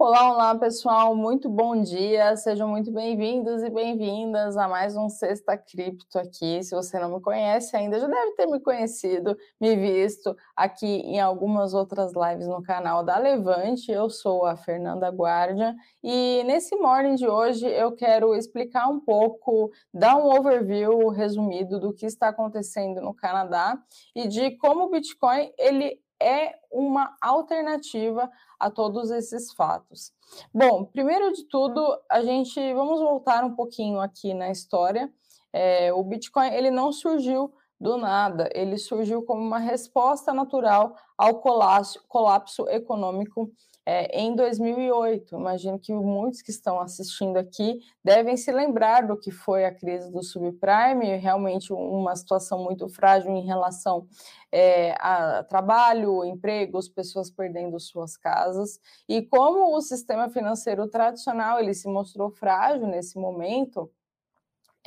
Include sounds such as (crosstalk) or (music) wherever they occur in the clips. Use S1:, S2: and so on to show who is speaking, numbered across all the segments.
S1: Olá, olá, pessoal. Muito bom dia. Sejam muito bem-vindos e bem-vindas a mais um Sexta Cripto aqui. Se você não me conhece ainda, já deve ter me conhecido, me visto aqui em algumas outras lives no canal da Levante. Eu sou a Fernanda Guardia e nesse morning de hoje eu quero explicar um pouco, dar um overview resumido do que está acontecendo no Canadá e de como o Bitcoin ele é uma alternativa a todos esses fatos. Bom, primeiro de tudo, a gente vamos voltar um pouquinho aqui na história. É, o Bitcoin ele não surgiu do nada, ele surgiu como uma resposta natural ao colapso, colapso econômico é, em 2008. Imagino que muitos que estão assistindo aqui devem se lembrar do que foi a crise do subprime, realmente uma situação muito frágil em relação é, a trabalho, empregos, pessoas perdendo suas casas. E como o sistema financeiro tradicional ele se mostrou frágil nesse momento,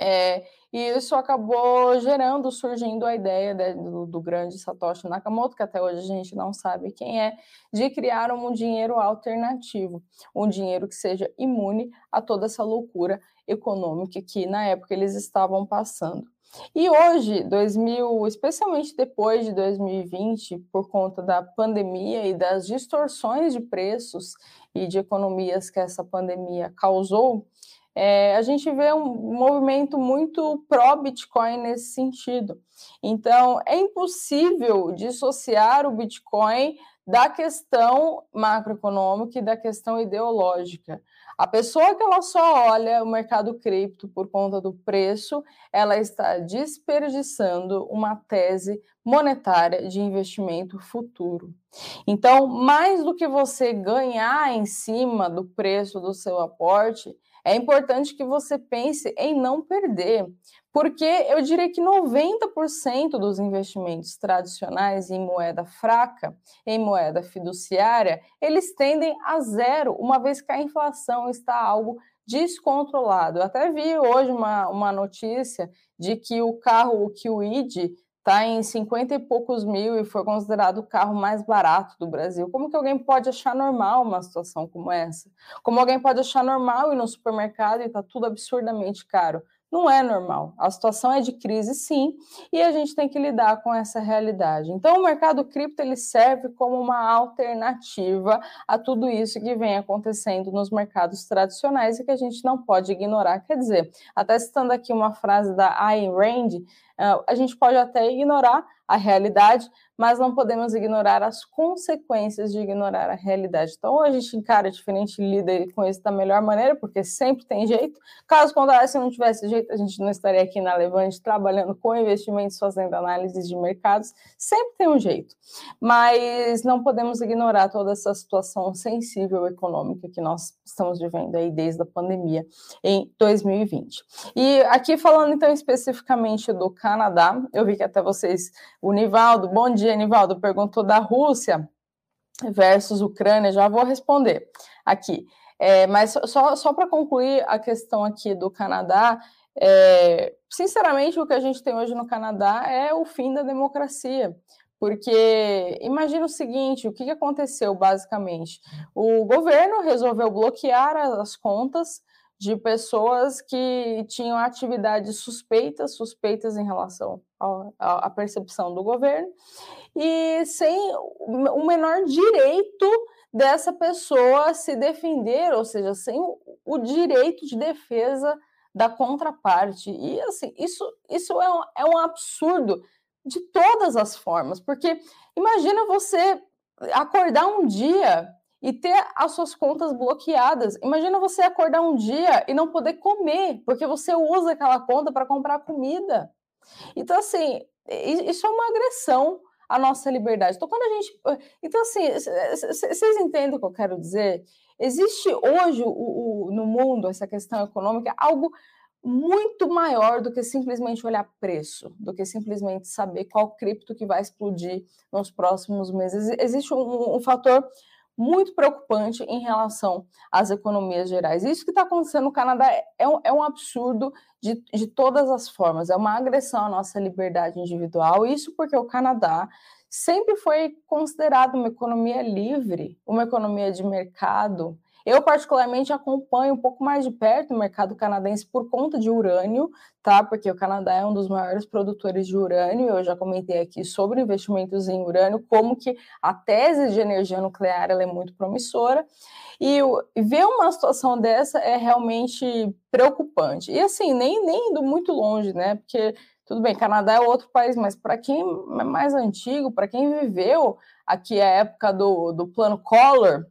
S1: é, e isso acabou gerando, surgindo a ideia de, do, do, grande Satoshi Nakamoto, que até hoje a gente não sabe quem é, de criar um dinheiro alternativo, um dinheiro que seja imune a toda essa loucura econômica que na época eles estavam passando. E hoje, 2000, especialmente depois de 2020, por conta da pandemia e das distorções de preços e de economias que essa pandemia causou, é, a gente vê um movimento muito pró-Bitcoin nesse sentido. Então, é impossível dissociar o Bitcoin da questão macroeconômica e da questão ideológica. A pessoa que ela só olha o mercado cripto por conta do preço, ela está desperdiçando uma tese monetária de investimento futuro. Então, mais do que você ganhar em cima do preço do seu aporte, é importante que você pense em não perder, porque eu diria que 90% dos investimentos tradicionais em moeda fraca, em moeda fiduciária, eles tendem a zero, uma vez que a inflação está algo descontrolado. Eu até vi hoje uma, uma notícia de que o carro, o QID, está em 50 e poucos mil e foi considerado o carro mais barato do Brasil. Como que alguém pode achar normal uma situação como essa? Como alguém pode achar normal ir no supermercado e está tudo absurdamente caro? Não é normal. A situação é de crise, sim, e a gente tem que lidar com essa realidade. Então, o mercado cripto ele serve como uma alternativa a tudo isso que vem acontecendo nos mercados tradicionais e que a gente não pode ignorar. Quer dizer, até citando aqui uma frase da Ayn Rand, ah, a gente pode até ignorar a realidade, mas não podemos ignorar as consequências de ignorar a realidade. Então, ou a gente encara diferente lida com isso da melhor maneira, porque sempre tem jeito. Caso contrário, se não tivesse jeito, a gente não estaria aqui na Levante trabalhando com investimentos, fazendo análises de mercados. Sempre tem um jeito. Mas não podemos ignorar toda essa situação sensível econômica que nós estamos vivendo aí desde a pandemia em 2020. E aqui falando então especificamente do Canadá, eu vi que até vocês o Nivaldo, bom dia, Nivaldo, perguntou da Rússia versus Ucrânia, já vou responder aqui. É, mas só, só para concluir a questão aqui do Canadá, é, sinceramente, o que a gente tem hoje no Canadá é o fim da democracia. Porque imagina o seguinte: o que aconteceu basicamente? O governo resolveu bloquear as contas de pessoas que tinham atividades suspeitas, suspeitas em relação à percepção do governo, e sem o menor direito dessa pessoa se defender, ou seja, sem o direito de defesa da contraparte. E assim, isso, isso é, um, é um absurdo de todas as formas, porque imagina você acordar um dia e ter as suas contas bloqueadas. Imagina você acordar um dia e não poder comer, porque você usa aquela conta para comprar comida. Então, assim, isso é uma agressão à nossa liberdade. Então, quando a gente. Então, assim, vocês entendem o que eu quero dizer? Existe hoje o, o, no mundo essa questão econômica algo muito maior do que simplesmente olhar preço, do que simplesmente saber qual cripto que vai explodir nos próximos meses. Existe um, um fator muito preocupante em relação às economias gerais. Isso que está acontecendo no Canadá é um, é um absurdo de, de todas as formas, é uma agressão à nossa liberdade individual. Isso porque o Canadá sempre foi considerado uma economia livre, uma economia de mercado. Eu, particularmente, acompanho um pouco mais de perto o mercado canadense por conta de urânio, tá? Porque o Canadá é um dos maiores produtores de urânio. Eu já comentei aqui sobre investimentos em urânio, como que a tese de energia nuclear é muito promissora. E ver uma situação dessa é realmente preocupante. E assim, nem, nem indo muito longe, né? Porque tudo bem, Canadá é outro país, mas para quem é mais antigo, para quem viveu aqui a época do, do plano Collor,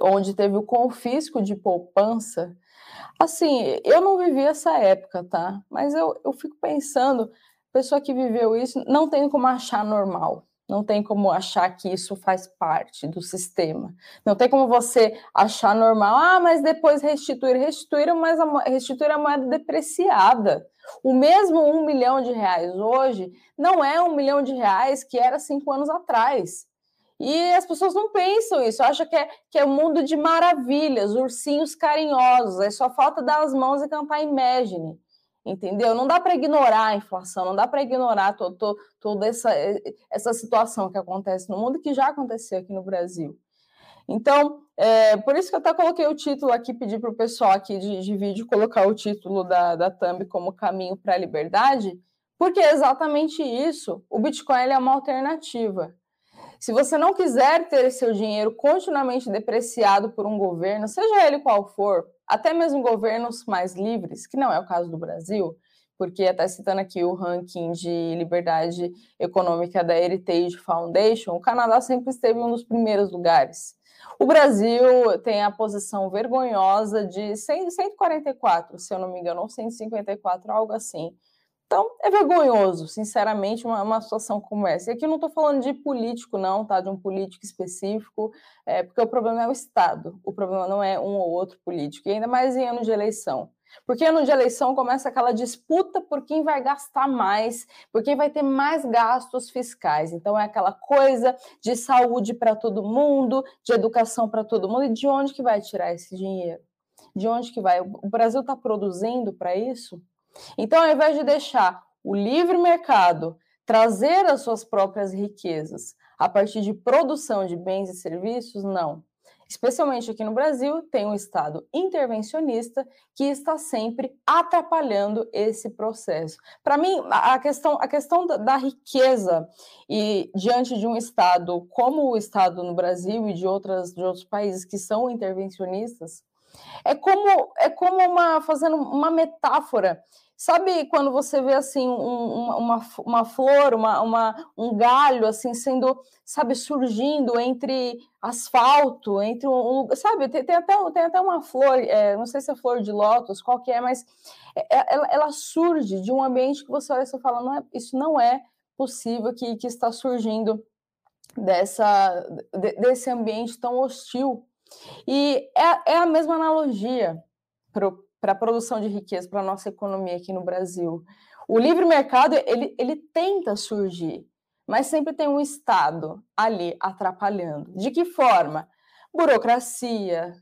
S1: onde teve o confisco de poupança. Assim, eu não vivi essa época, tá? Mas eu, eu fico pensando, pessoa que viveu isso não tem como achar normal. Não tem como achar que isso faz parte do sistema. Não tem como você achar normal. Ah, mas depois restituir. Restituir, mas a, a moeda depreciada. O mesmo um milhão de reais hoje não é um milhão de reais que era cinco anos atrás. E as pessoas não pensam isso, acham que é, que é um mundo de maravilhas, ursinhos carinhosos, é só falta dar as mãos e cantar Imagine, entendeu? Não dá para ignorar a inflação, não dá para ignorar to, to, toda essa, essa situação que acontece no mundo, que já aconteceu aqui no Brasil. Então, é, por isso que eu até coloquei o título aqui, pedi para o pessoal aqui de, de vídeo colocar o título da, da Thumb como caminho para a liberdade, porque é exatamente isso. O Bitcoin é uma alternativa. Se você não quiser ter seu dinheiro continuamente depreciado por um governo, seja ele qual for, até mesmo governos mais livres, que não é o caso do Brasil, porque até citando aqui o ranking de liberdade econômica da Heritage Foundation, o Canadá sempre esteve um dos primeiros lugares. O Brasil tem a posição vergonhosa de 144, se eu não me engano, ou 154, algo assim, então, é vergonhoso, sinceramente, uma, uma situação como essa. E aqui eu não estou falando de político, não, tá? De um político específico, é, porque o problema é o Estado, o problema não é um ou outro político, e ainda mais em ano de eleição. Porque ano de eleição começa aquela disputa por quem vai gastar mais, por quem vai ter mais gastos fiscais. Então é aquela coisa de saúde para todo mundo, de educação para todo mundo, e de onde que vai tirar esse dinheiro? De onde que vai? O Brasil está produzindo para isso? Então, ao invés de deixar o livre mercado trazer as suas próprias riquezas a partir de produção de bens e serviços, não. Especialmente aqui no Brasil, tem um Estado intervencionista que está sempre atrapalhando esse processo. Para mim, a questão, a questão da, da, riqueza e diante de um Estado como o Estado no Brasil e de, outras, de outros países que são intervencionistas, é como é como uma fazendo uma metáfora Sabe quando você vê assim um, uma, uma flor, uma, uma, um galho assim sendo, sabe, surgindo entre asfalto, entre um, sabe, tem, tem, até, tem até uma flor, é, não sei se é flor de lótus, qual que é, mas é, é, ela, ela, surge de um ambiente que você olha e você fala, não é, isso não é possível que, que está surgindo dessa, desse ambiente tão hostil. E é, é a mesma analogia para para a produção de riqueza para a nossa economia aqui no Brasil. O livre mercado, ele, ele tenta surgir, mas sempre tem um Estado ali atrapalhando. De que forma? Burocracia,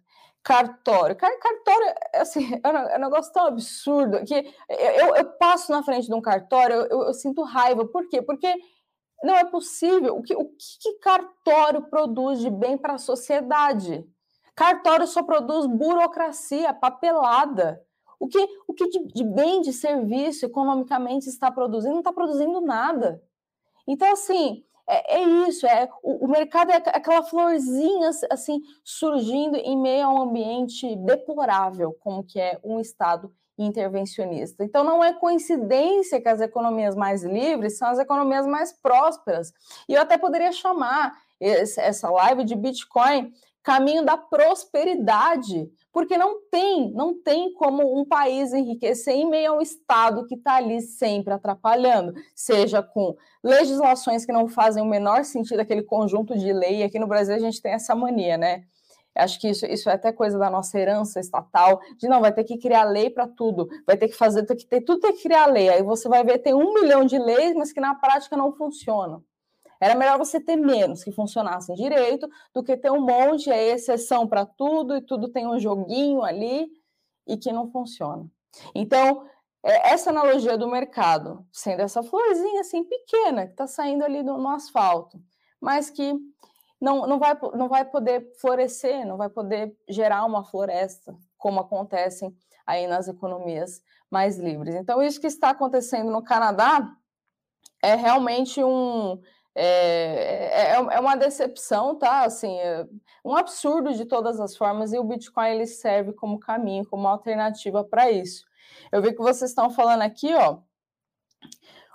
S1: cartório. Cartório, assim, (laughs) é um negócio tão absurdo que eu, eu passo na frente de um cartório, eu, eu, sinto raiva. Por quê? Porque não é possível. O que, o que cartório produz de bem para a sociedade? Cartório só produz burocracia, papelada. O que, o que de, de bem de serviço economicamente está produzindo? Não está produzindo nada. Então, assim, é, é, isso, é o, o, mercado é aquela florzinha assim surgindo em meio a um ambiente deplorável, como que é um Estado intervencionista. Então não é coincidência que as economias mais livres são as economias mais prósperas. E eu até poderia chamar essa live de Bitcoin caminho da prosperidade, porque não tem, não tem como um país enriquecer em meio a um Estado que está ali sempre atrapalhando, seja com legislações que não fazem o menor sentido, aquele conjunto de lei. Aqui no Brasil a gente tem essa mania, né? Acho que isso, isso é até coisa da nossa herança estatal, de não, vai ter que criar lei para tudo, vai ter que fazer, tem que ter, tudo tem que criar lei. Aí você vai ver, tem um milhão de leis, mas que na prática não funcionam. Era melhor você ter menos que funcionassem direito do que ter um monte, é exceção para tudo e tudo tem um joguinho ali e que não funciona. Então, é essa analogia do mercado, sendo essa florzinha assim pequena que está saindo ali no, no, asfalto, mas que não, não, vai, não vai poder florescer, não vai poder gerar uma floresta, como acontecem aí nas economias mais livres. Então, isso que está acontecendo no Canadá é realmente um é, é, é uma decepção, tá? Assim, é um absurdo de todas as formas, e o Bitcoin ele serve como caminho, como alternativa para isso. Eu vi que vocês estão falando aqui, ó.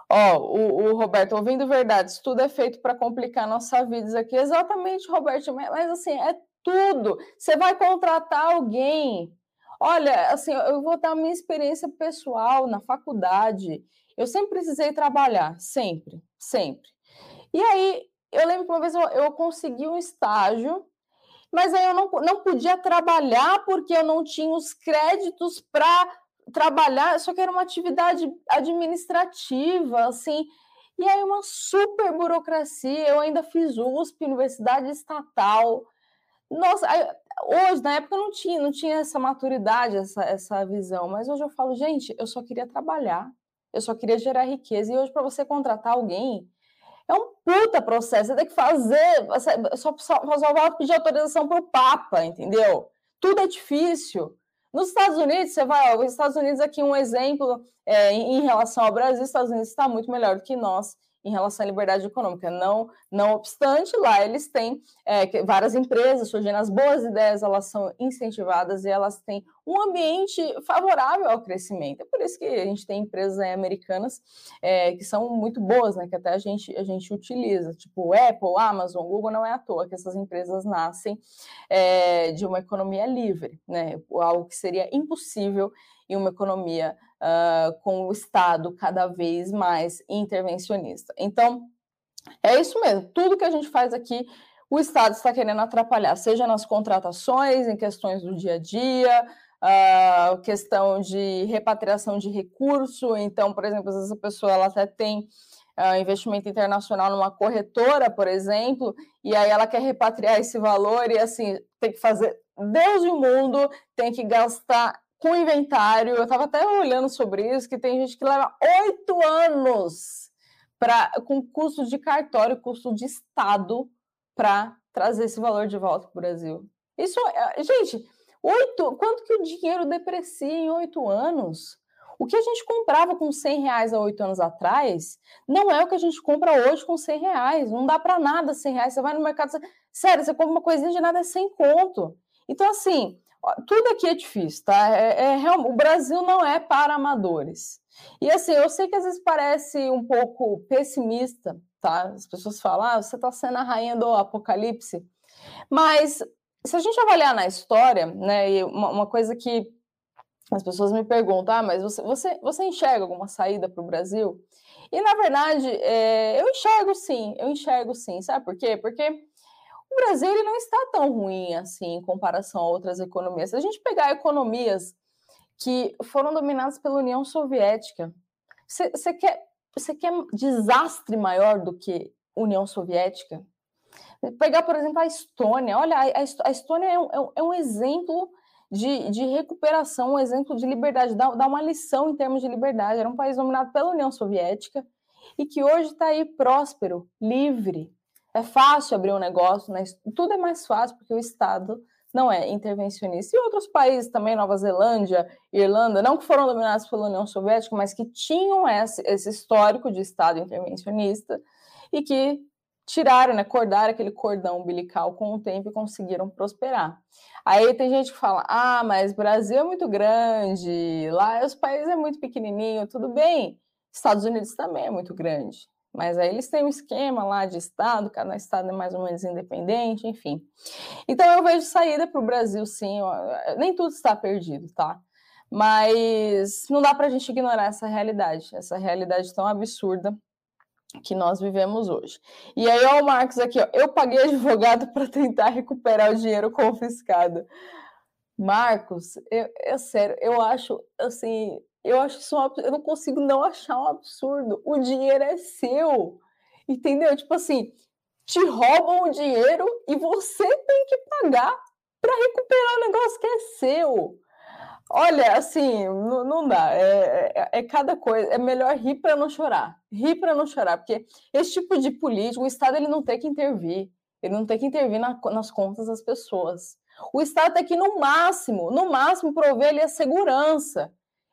S1: Ó, o, o Roberto, ouvindo verdade, isso tudo é feito para complicar nossa vida aqui. Exatamente, Roberto, mas assim, é tudo. Você vai contratar alguém. Olha, assim, eu vou dar minha experiência pessoal na faculdade. Eu sempre precisei trabalhar, sempre, sempre. E aí, eu lembro que uma vez eu, eu consegui um estágio, mas aí eu não, não podia trabalhar porque eu não tinha os créditos para trabalhar, só que era uma atividade administrativa, assim, e aí uma super burocracia, eu ainda fiz USP, Universidade Estatal, nossa, hoje, na época, eu não tinha, não tinha essa maturidade, essa, essa visão, mas hoje eu falo, gente, eu só queria trabalhar, eu só queria gerar riqueza, e hoje para você contratar alguém, é um puta processo. Você tem que fazer. Só, só, só vai pedir autorização para o Papa, entendeu? Tudo é difícil. Nos Estados Unidos, você vai. Os Estados Unidos, aqui, um exemplo é, em relação ao Brasil, os Estados Unidos está muito melhor do que nós em relação à liberdade econômica. Não, não obstante, lá eles têm é, várias empresas surgindo, as boas ideias elas são incentivadas e elas têm um ambiente favorável ao crescimento. É por isso que a gente tem empresas americanas é, que são muito boas, né, que até a gente, a gente utiliza, tipo Apple, Amazon, Google, não é à toa que essas empresas nascem é, de uma economia livre, né, algo que seria impossível em uma economia uh, com o Estado cada vez mais intervencionista. Então, é isso mesmo, tudo que a gente faz aqui, o Estado está querendo atrapalhar, seja nas contratações, em questões do dia a dia, uh, questão de repatriação de recurso. Então, por exemplo, às vezes a pessoa ela até tem uh, investimento internacional numa corretora, por exemplo, e aí ela quer repatriar esse valor e assim tem que fazer Deus e o mundo, tem que gastar com inventário. Eu estava até olhando sobre isso, que tem gente que leva oito anos para com custo de cartório, custo de Estado, para trazer esse valor de volta para o Brasil. Isso, é, gente, oito, quanto que o dinheiro deprecia em oito anos? O que a gente comprava com 100 reais há oito anos atrás não é o que a gente compra hoje com 100 reais. Não dá para nada 100 reais. Você vai no mercado, você... sério, você compra uma coisinha de nada é sem conto. Então, assim, tudo aqui é difícil, tá? É, é, o Brasil não é para amadores. E assim, eu sei que às vezes parece um pouco pessimista, tá? As pessoas falam, ah, você está sendo a rainha do apocalipse. Mas se a gente avaliar na história, né, e uma, uma coisa que as pessoas me perguntam, ah, mas você, você, você enxerga alguma saída para o Brasil? E na verdade, é, eu enxergo sim, eu enxergo sim, sabe por quê? Porque o Brasil ele não está tão ruim assim em comparação a outras economias. Se a gente pegar economias que foram dominadas pela União Soviética, você quer, quer desastre maior do que União Soviética? Pegar, por exemplo, a Estônia. Olha, a, Estônia é um, é, é um exemplo de, de, recuperação, um exemplo de liberdade, dá, dá uma lição em termos de liberdade. Era um país dominado pela União Soviética e que hoje está aí próspero, livre, é fácil abrir um negócio, né? tudo é mais fácil porque o Estado não é intervencionista. E outros países também, Nova Zelândia, Irlanda, não que foram dominados pela União Soviética, mas que tinham esse, esse histórico de Estado intervencionista e que tiraram, né, cordaram aquele cordão umbilical com o tempo e conseguiram prosperar. Aí tem gente que fala, ah, mas Brasil é muito grande, lá os países é muito pequenininho, tudo bem. Estados Unidos também é muito grande. Mas aí eles têm um esquema lá de Estado, cada Estado é mais ou menos independente, enfim. Então eu vejo saída para o Brasil, sim. Nem tudo está perdido, tá? Mas não dá para a gente ignorar essa realidade, essa realidade tão absurda que nós vivemos hoje. E aí, ó, o Marcos aqui, ó, eu paguei advogado (laughs) para tentar recuperar o dinheiro confiscado. Marcos, eu, eu sério, eu acho assim, eu acho isso um, eu não consigo não achar um absurdo. O dinheiro é seu. Entendeu? Tipo assim, te roubam o dinheiro e você tem que pagar para recuperar o negócio que é seu. Olha, assim, não, dá. É, é, é, cada coisa. É melhor rir para não chorar. Rir para não chorar, porque esse tipo de político, o Estado ele não tem que intervir. Ele não tem que intervir na, nas contas das pessoas. O Estado tem que, no máximo, no máximo, prover ali a segurança.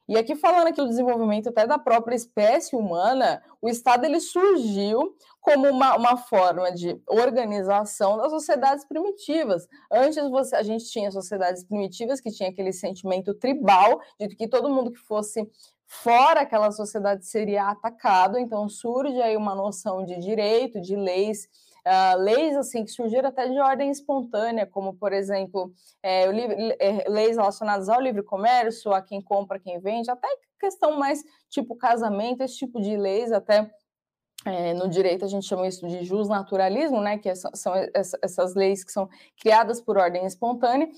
S1: E aqui falando aqui do desenvolvimento até da própria espécie humana, o Estado ele surgiu como uma, uma forma de organização das sociedades primitivas. Antes você, a gente tinha sociedades primitivas que tinha aquele sentimento tribal de que todo mundo que fosse fora aquela sociedade seria atacado, então surge aí uma noção de direito, de leis Uh, leis assim que surgiram até de ordem espontânea, como por exemplo é, livre, é, leis relacionadas ao livre comércio, a quem compra, quem vende, até questão mais tipo casamento, esse tipo de leis até é, no direito a gente chama isso de justnaturalismo, né, que é, são essas leis que são criadas por ordem espontânea,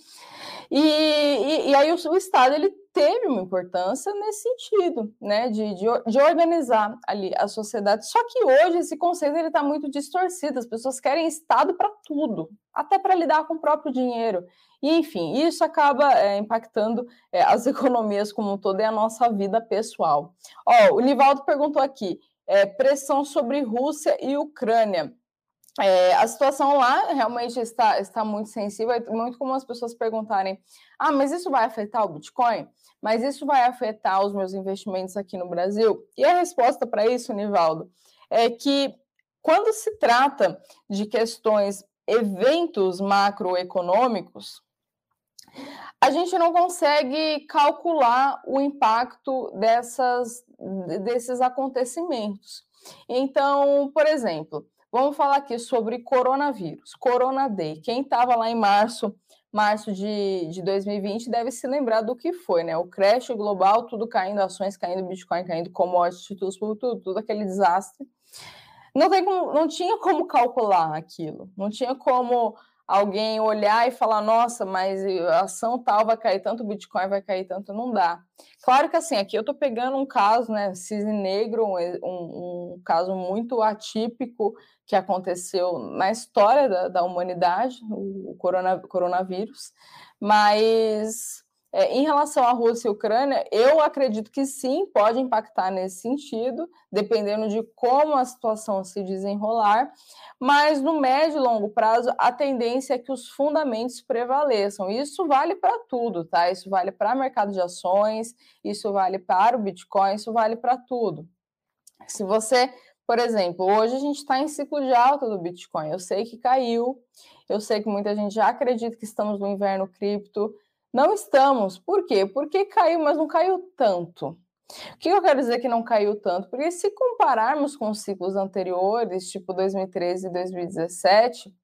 S1: e, e, e aí o, o, Estado ele teve uma importância nesse sentido, né, de, de, de organizar ali a sociedade, só que hoje esse conceito ele está muito distorcido, as pessoas querem Estado para tudo, até para lidar com o próprio dinheiro, e enfim, isso acaba é, impactando é, as (laughs) economias como um todo e a nossa vida pessoal. Ó, o Livaldo perguntou aqui, é, pressão sobre Rússia e Ucrânia. É, a situação lá realmente está, está muito sensível, é muito comum as pessoas perguntarem: ah, mas isso vai afetar o Bitcoin? Mas isso vai afetar os meus investimentos aqui no Brasil? E a resposta para isso, Nivaldo, é que quando se trata de questões, eventos macroeconômicos, a gente não consegue calcular o impacto dessas, desses acontecimentos. Então, por exemplo, vamos falar aqui sobre coronavírus, Corona Day. Quem estava lá em março, março de, de 2020, deve se lembrar do que foi, né? O crash global, tudo caindo, ações caindo, Bitcoin caindo, commodities, tudo, tudo, tudo aquele desastre. Não, tem como, não tinha como calcular aquilo, não tinha como alguém olhar e falar, nossa, mas a ação tal vai cair tanto, o Bitcoin vai cair tanto, não dá. Claro que assim, aqui eu estou pegando um caso, né, cisne negro, um, um, caso muito atípico que aconteceu na história da, da humanidade, o corona, coronavírus, mas é, em relação à Rússia e Ucrânia, eu acredito que sim, pode impactar nesse sentido, dependendo de como a situação se desenrolar, mas no médio e longo prazo, a tendência é que os fundamentos prevaleçam. Isso vale para tudo, tá? Isso vale para mercado de ações, isso vale para o Bitcoin, isso vale para tudo. Se você por exemplo, hoje a gente está em ciclo de alta do Bitcoin. Eu sei que caiu, eu sei que muita gente já acredita que estamos no inverno cripto, não estamos. Por quê? Porque caiu, mas não caiu tanto. O que eu quero dizer que não caiu tanto? Porque se compararmos com os ciclos anteriores, tipo 2013 e 2017,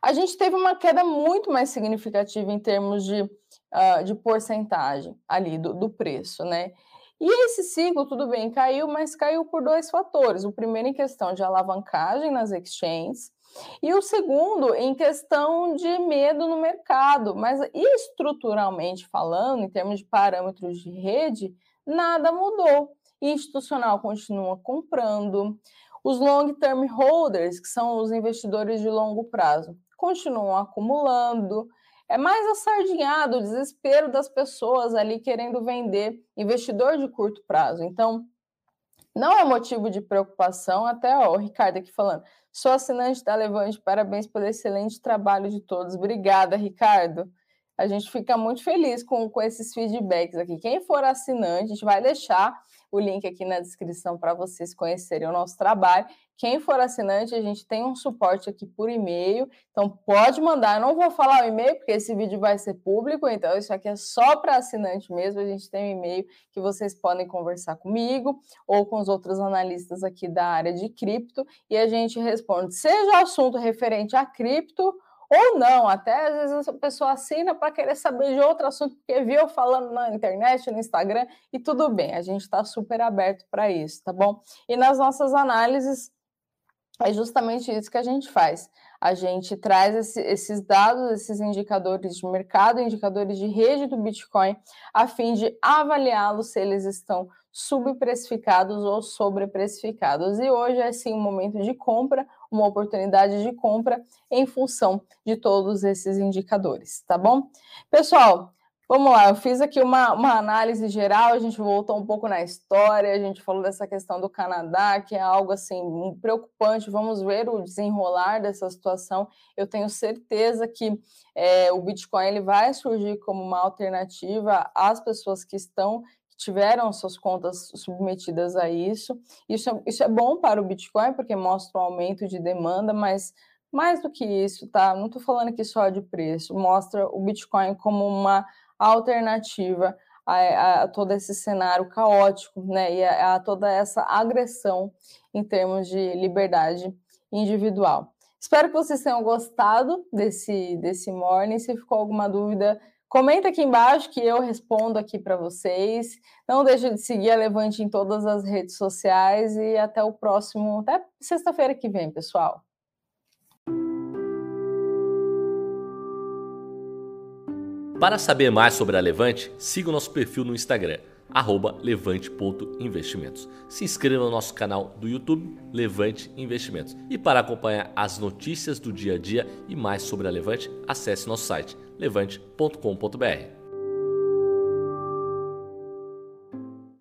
S1: a gente teve uma queda muito mais significativa em termos de, uh, de porcentagem ali do, do preço, né? E esse ciclo, tudo bem, caiu, mas caiu por dois fatores. O primeiro em questão de alavancagem nas exchanges, e o segundo, em questão de medo no mercado, mas estruturalmente falando, em termos de parâmetros de rede, nada mudou. Institucional continua comprando, os long term holders, que são os investidores de longo prazo, continuam acumulando. É mais assardinhado o desespero das pessoas ali querendo vender, investidor de curto prazo. Então, não é motivo de preocupação, até ó, o Ricardo aqui falando. Sou assinante da Levante, parabéns pelo excelente trabalho de todos. Obrigada, Ricardo. A gente fica muito feliz com, com esses feedbacks aqui. Quem for assinante, a gente vai deixar o link aqui na descrição para vocês conhecerem o nosso trabalho. Quem for assinante, a gente tem um suporte aqui por e-mail, então pode mandar. Eu não vou falar o e-mail, porque esse vídeo vai ser público, então isso aqui é só para assinante mesmo. A gente tem um e-mail que vocês podem conversar comigo ou com os outros analistas aqui da área de cripto e a gente responde, seja assunto referente a cripto ou não, até às vezes a pessoa assina para querer saber de outro assunto, porque viu falando na internet, no Instagram, e tudo bem, a gente está super aberto para isso, tá bom? E nas nossas análises, é justamente isso que a gente faz. A gente traz esse, esses dados, esses indicadores de mercado, indicadores de rede do Bitcoin, a fim de avaliá-los se eles estão subprecificados ou sobreprecificados. E hoje é sim um momento de compra, uma oportunidade de compra em função de todos esses indicadores, tá bom? Pessoal, Vamos lá, eu fiz aqui uma, uma análise geral, a gente voltou um pouco na história, a gente falou dessa questão do Canadá, que é algo assim preocupante. Vamos ver o desenrolar dessa situação. Eu tenho certeza que é, o Bitcoin ele vai surgir como uma alternativa às pessoas que estão tiveram suas contas submetidas a isso. Isso é, isso é bom para o Bitcoin, porque mostra um aumento de demanda, mas mais do que isso, tá? Não estou falando aqui só de preço, mostra o Bitcoin como uma alternativa a, a, todo esse cenário caótico, né, e a, a, toda essa agressão em termos de liberdade individual. Espero que vocês tenham gostado desse, desse morning. Se ficou alguma dúvida, comenta aqui embaixo que eu respondo aqui para vocês. Não deixe de seguir a Levante em todas as redes sociais e até o próximo, até sexta-feira que vem, pessoal.
S2: Para saber mais sobre a Levante, siga o nosso perfil no Instagram, levante.investimentos. Se inscreva no nosso canal do YouTube, Levante Investimentos. E para acompanhar as notícias do dia a dia e mais sobre a Levante, acesse nosso site levante.com.br.